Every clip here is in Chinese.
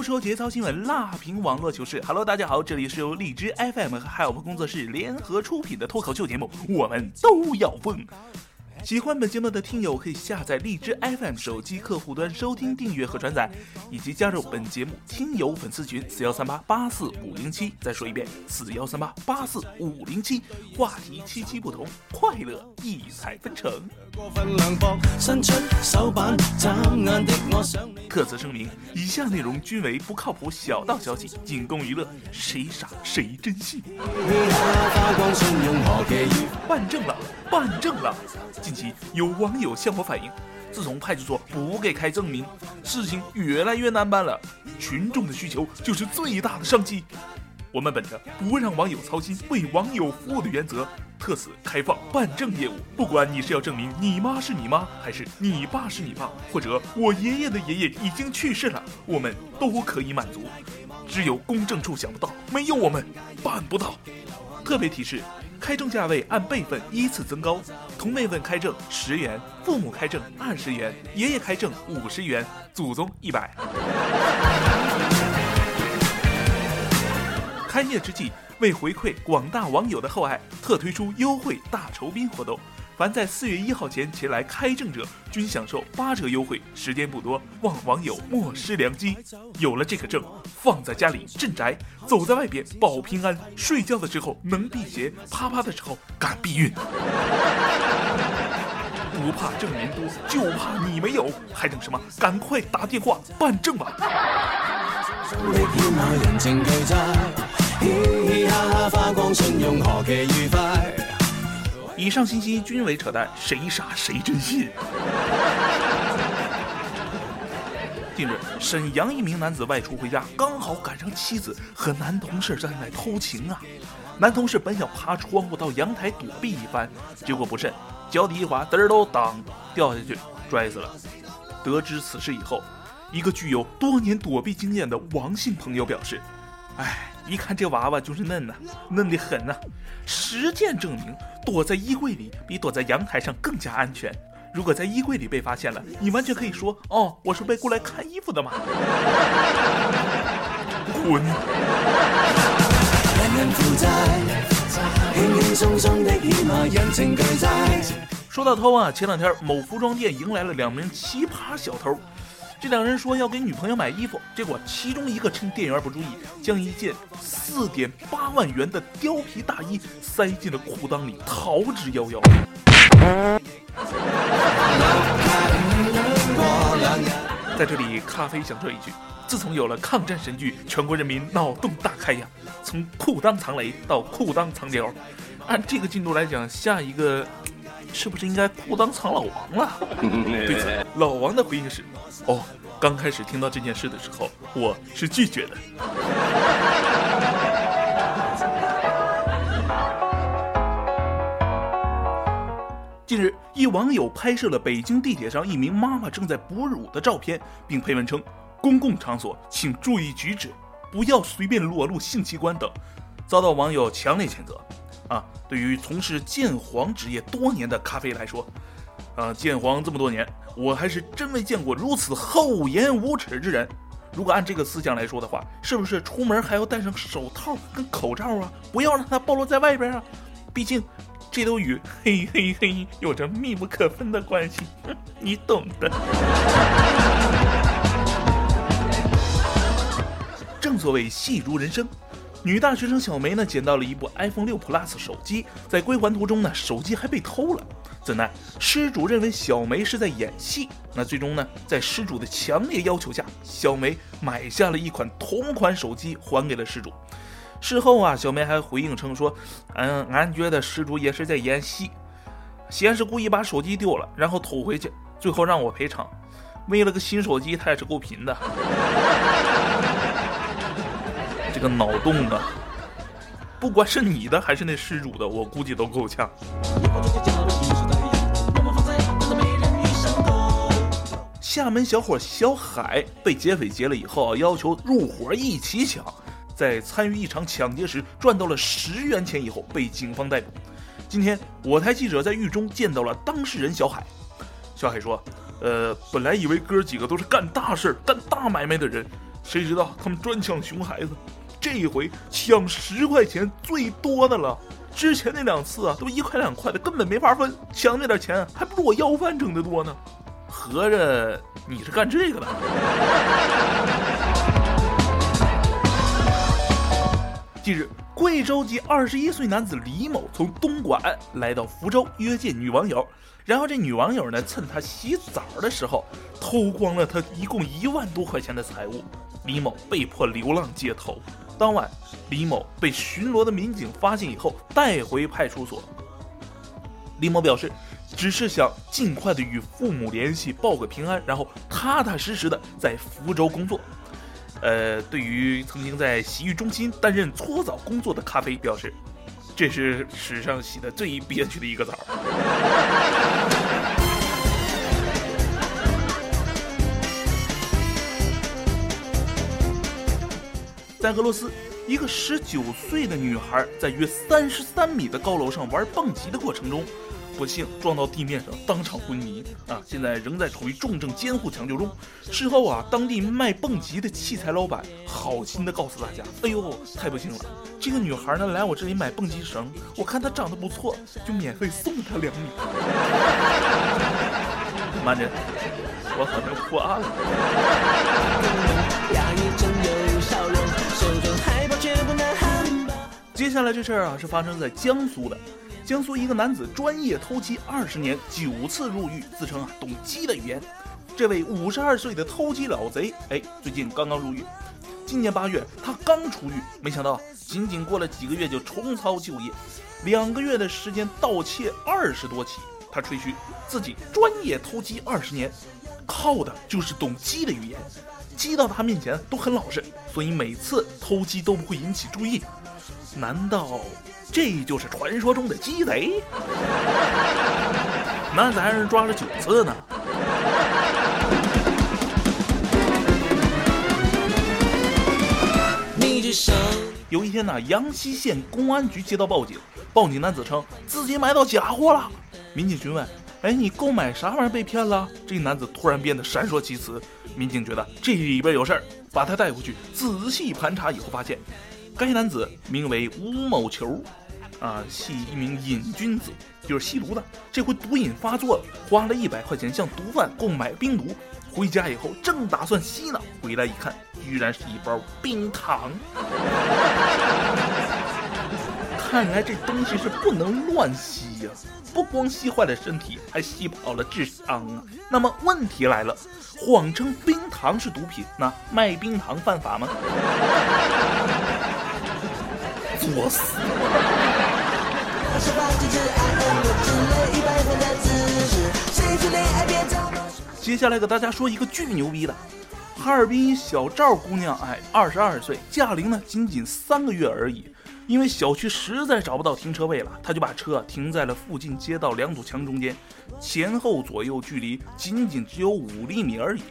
不说节操新闻，辣评网络糗事。Hello，大家好，这里是由荔枝 FM 和 Help 工作室联合出品的脱口秀节目，我们都要疯。喜欢本节目的听友可以下载荔枝 FM 手机客户端收听、订阅和转载，以及加入本节目听友粉丝群四幺三八八四五零七。再说一遍，四幺三八八四五零七。话题七七不同，快乐异彩纷呈。特此声明，以下内容均为不靠谱小道消息，仅供娱乐，谁傻谁真信。办证了，办证了！近期有网友向我反映，自从派出所不给开证明，事情越来越难办了。群众的需求就是最大的商机。我们本着不让网友操心、为网友服务的原则，特此开放办证业务。不管你是要证明你妈是你妈，还是你爸是你爸，或者我爷爷的爷爷已经去世了，我们都可以满足。只有公证处想不到，没有我们办不到。特别提示：开证价位按辈分依次增高，同辈份开证十元，父母开证二十元，爷爷开证五十元，祖宗一百。开业之际，为回馈广大网友的厚爱，特推出优惠大酬宾活动。凡在四月一号前前来开证者，均享受八折优惠。时间不多，望网友莫失良机。有了这个证，放在家里镇宅，走在外边保平安，睡觉的时候能辟邪，啪啪的时候敢避孕。不怕证明多，就怕你没有，还等什么？赶快打电话办证吧！以上信息均为扯淡，谁傻谁真信。近日，沈阳一名男子外出回家，刚好赶上妻子和男同事在外偷情啊。男同事本想爬窗户到阳台躲避一番，结果不慎脚底一滑，嘚儿都当掉下去，摔死了。得知此事以后，一个具有多年躲避经验的王姓朋友表示：“哎。”一看这娃娃就是嫩呐，嫩得很呐！实践证明，躲在衣柜里比躲在阳台上更加安全。如果在衣柜里被发现了，你完全可以说：“哦，我是被雇来看衣服的嘛。”滚！说到偷啊，前两天某服装店迎来了两名奇葩小偷。这两人说要给女朋友买衣服，结果其中一个趁店员不注意，将一件四点八万元的貂皮大衣塞进了裤裆里，逃之夭夭。在这里，咖啡想说一句：自从有了抗战神剧，全国人民脑洞大开呀！从裤裆藏雷到裤裆藏貂，按这个进度来讲，下一个是不是应该裤裆藏老王了？对此，老王的回应是。哦，刚开始听到这件事的时候，我是拒绝的。近日，一网友拍摄了北京地铁上一名妈妈正在哺乳的照片，并配文称：“公共场所请注意举止，不要随便裸露性器官等。”遭到网友强烈谴责。啊，对于从事鉴黄职业多年的咖啡来说。啊，鉴黄这么多年，我还是真没见过如此厚颜无耻之人。如果按这个思想来说的话，是不是出门还要戴上手套跟口罩啊？不要让它暴露在外边啊！毕竟，这都与嘿嘿嘿有着密不可分的关系，你懂的。正所谓戏如人生。女大学生小梅呢，捡到了一部 iPhone 六 Plus 手机，在归还途中呢，手机还被偷了。怎奈失主认为小梅是在演戏，那最终呢，在失主的强烈要求下，小梅买下了一款同款手机还给了失主。事后啊，小梅还回应称说：“嗯，俺觉得失主也是在演戏，先是故意把手机丢了，然后偷回去，最后让我赔偿。为了个新手机，他也是够贫的。这个脑洞啊，不管是你的还是那失主的，我估计都够呛。”厦门小伙小海被劫匪劫了以后啊，要求入伙一起抢。在参与一场抢劫时赚到了十元钱以后，被警方逮捕。今天我台记者在狱中见到了当事人小海。小海说：“呃，本来以为哥几个都是干大事、干大买卖的人，谁知道他们专抢熊孩子。这一回抢十块钱最多的了，之前那两次啊都一块两块的，根本没法分。抢那点钱还不如我要饭挣得多呢。合着你是干这个的？”近日，贵州籍二十一岁男子李某从东莞来到福州约见女网友，然后这女网友呢趁他洗澡的时候偷光了他一共一万多块钱的财物，李某被迫流浪街头。当晚，李某被巡逻的民警发现以后带回派出所。李某表示，只是想尽快的与父母联系报个平安，然后踏踏实实的在福州工作。呃，对于曾经在洗浴中心担任搓澡工作的咖啡表示，这是史上洗的最憋屈的一个澡。在俄罗斯，一个十九岁的女孩在约三十三米的高楼上玩蹦极的过程中。不幸撞到地面上，当场昏迷啊！现在仍在处于重症监护抢救中。事后啊，当地卖蹦极的器材老板好心的告诉大家：“哎呦，太不幸了！这个女孩呢来我这里买蹦极绳，我看她长得不错，就免费送她两米。”慢着，我好像破案了。接下来这事儿啊，是发生在江苏的。江苏一个男子专业偷鸡二十年，九次入狱，自称啊懂鸡的语言。这位五十二岁的偷鸡老贼，哎，最近刚刚入狱。今年八月，他刚出狱，没想到仅仅过了几个月就重操旧业，两个月的时间盗窃二十多起。他吹嘘自己专业偷鸡二十年，靠的就是懂鸡的语言。鸡到他面前都很老实，所以每次偷鸡都不会引起注意。难道？这就是传说中的鸡贼，那咱是抓了九次呢。有一天呢，阳西县公安局接到报警，报警男子称自己买到假货了。民警询问：“哎，你购买啥玩意儿被骗了？”这男子突然变得闪烁其词。民警觉得这里边有事儿，把他带回去仔细盘查以后，发现该男子名为吴某球。啊，系一名瘾君子，就是吸毒的。这回毒瘾发作了，花了一百块钱向毒贩购买冰毒。回家以后正打算吸呢，回来一看，居然是一包冰糖。看来这东西是不能乱吸呀，不光吸坏了身体，还吸跑了智商啊。那么问题来了，谎称冰糖是毒品，那卖冰糖犯法吗？作死！接下来给大家说一个巨牛逼的，哈尔滨小赵姑娘，哎，二十二岁，驾龄呢仅仅三个月而已。因为小区实在找不到停车位了，她就把车停在了附近街道两堵墙中间，前后左右距离仅仅只有五厘米而已。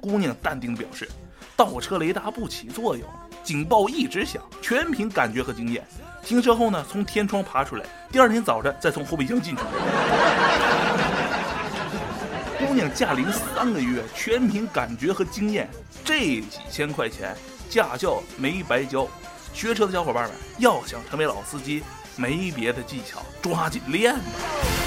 姑娘淡定地表示，倒车雷达不起作用，警报一直响，全凭感觉和经验。停车后呢，从天窗爬出来，第二天早晨再从后备箱进去。姑娘驾龄三个月，全凭感觉和经验，这几千块钱驾校没白教。学车的小伙伴们，要想成为老司机，没别的技巧，抓紧练吧。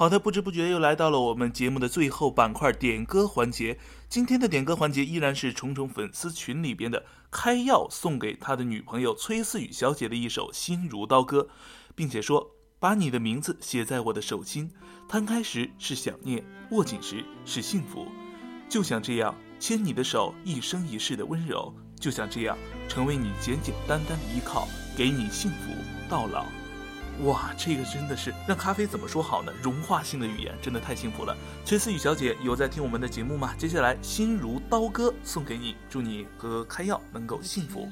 好的，不知不觉又来到了我们节目的最后板块点歌环节。今天的点歌环节依然是虫虫粉丝群里边的开药送给他的女朋友崔思雨小姐的一首《心如刀割》，并且说把你的名字写在我的手心，摊开时是想念，握紧时是幸福。就像这样牵你的手，一生一世的温柔；就像这样成为你简简单单的依靠，给你幸福到老。哇，这个真的是让咖啡怎么说好呢？融化性的语言真的太幸福了。崔思雨小姐有在听我们的节目吗？接下来心如刀割送给你，祝你和开药能够幸福。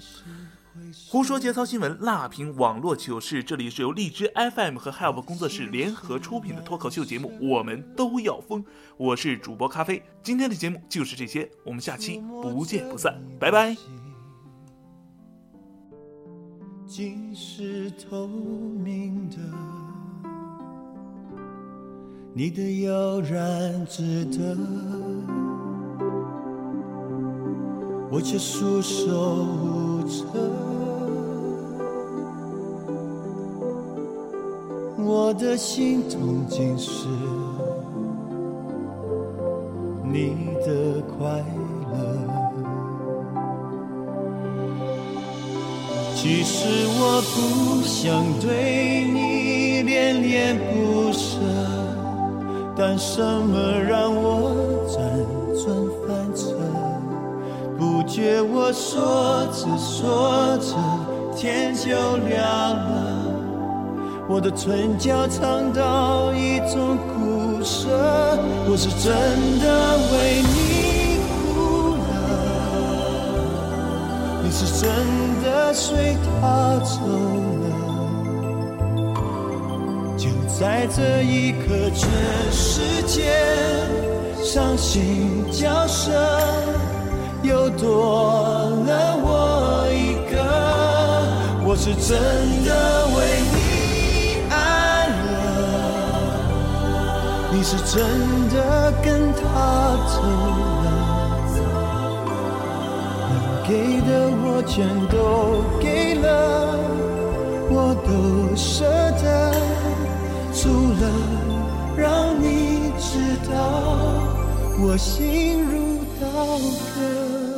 胡说节操新闻，辣评网络糗事，这里是由荔枝 FM 和 Help 工作室联合出品的脱口秀节目，我们都要疯。我是主播咖啡，今天的节目就是这些，我们下期不见不散，拜拜。竟是透明的，你的悠然自得，我却束手无策。我的心痛竟是你的快。其实我不想对你恋恋不舍，但什么让我辗转反侧？不觉我说着说着天就亮了，我的唇角尝到一种苦涩，我是真的为你。真的随他走了，就在这一刻，全世界伤心角色又多了我一个。我是真的为你爱了，你是真的跟他走给的我全都给了，我都舍得，除了让你知道我心如刀割。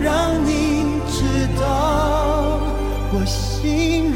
让你知道我心。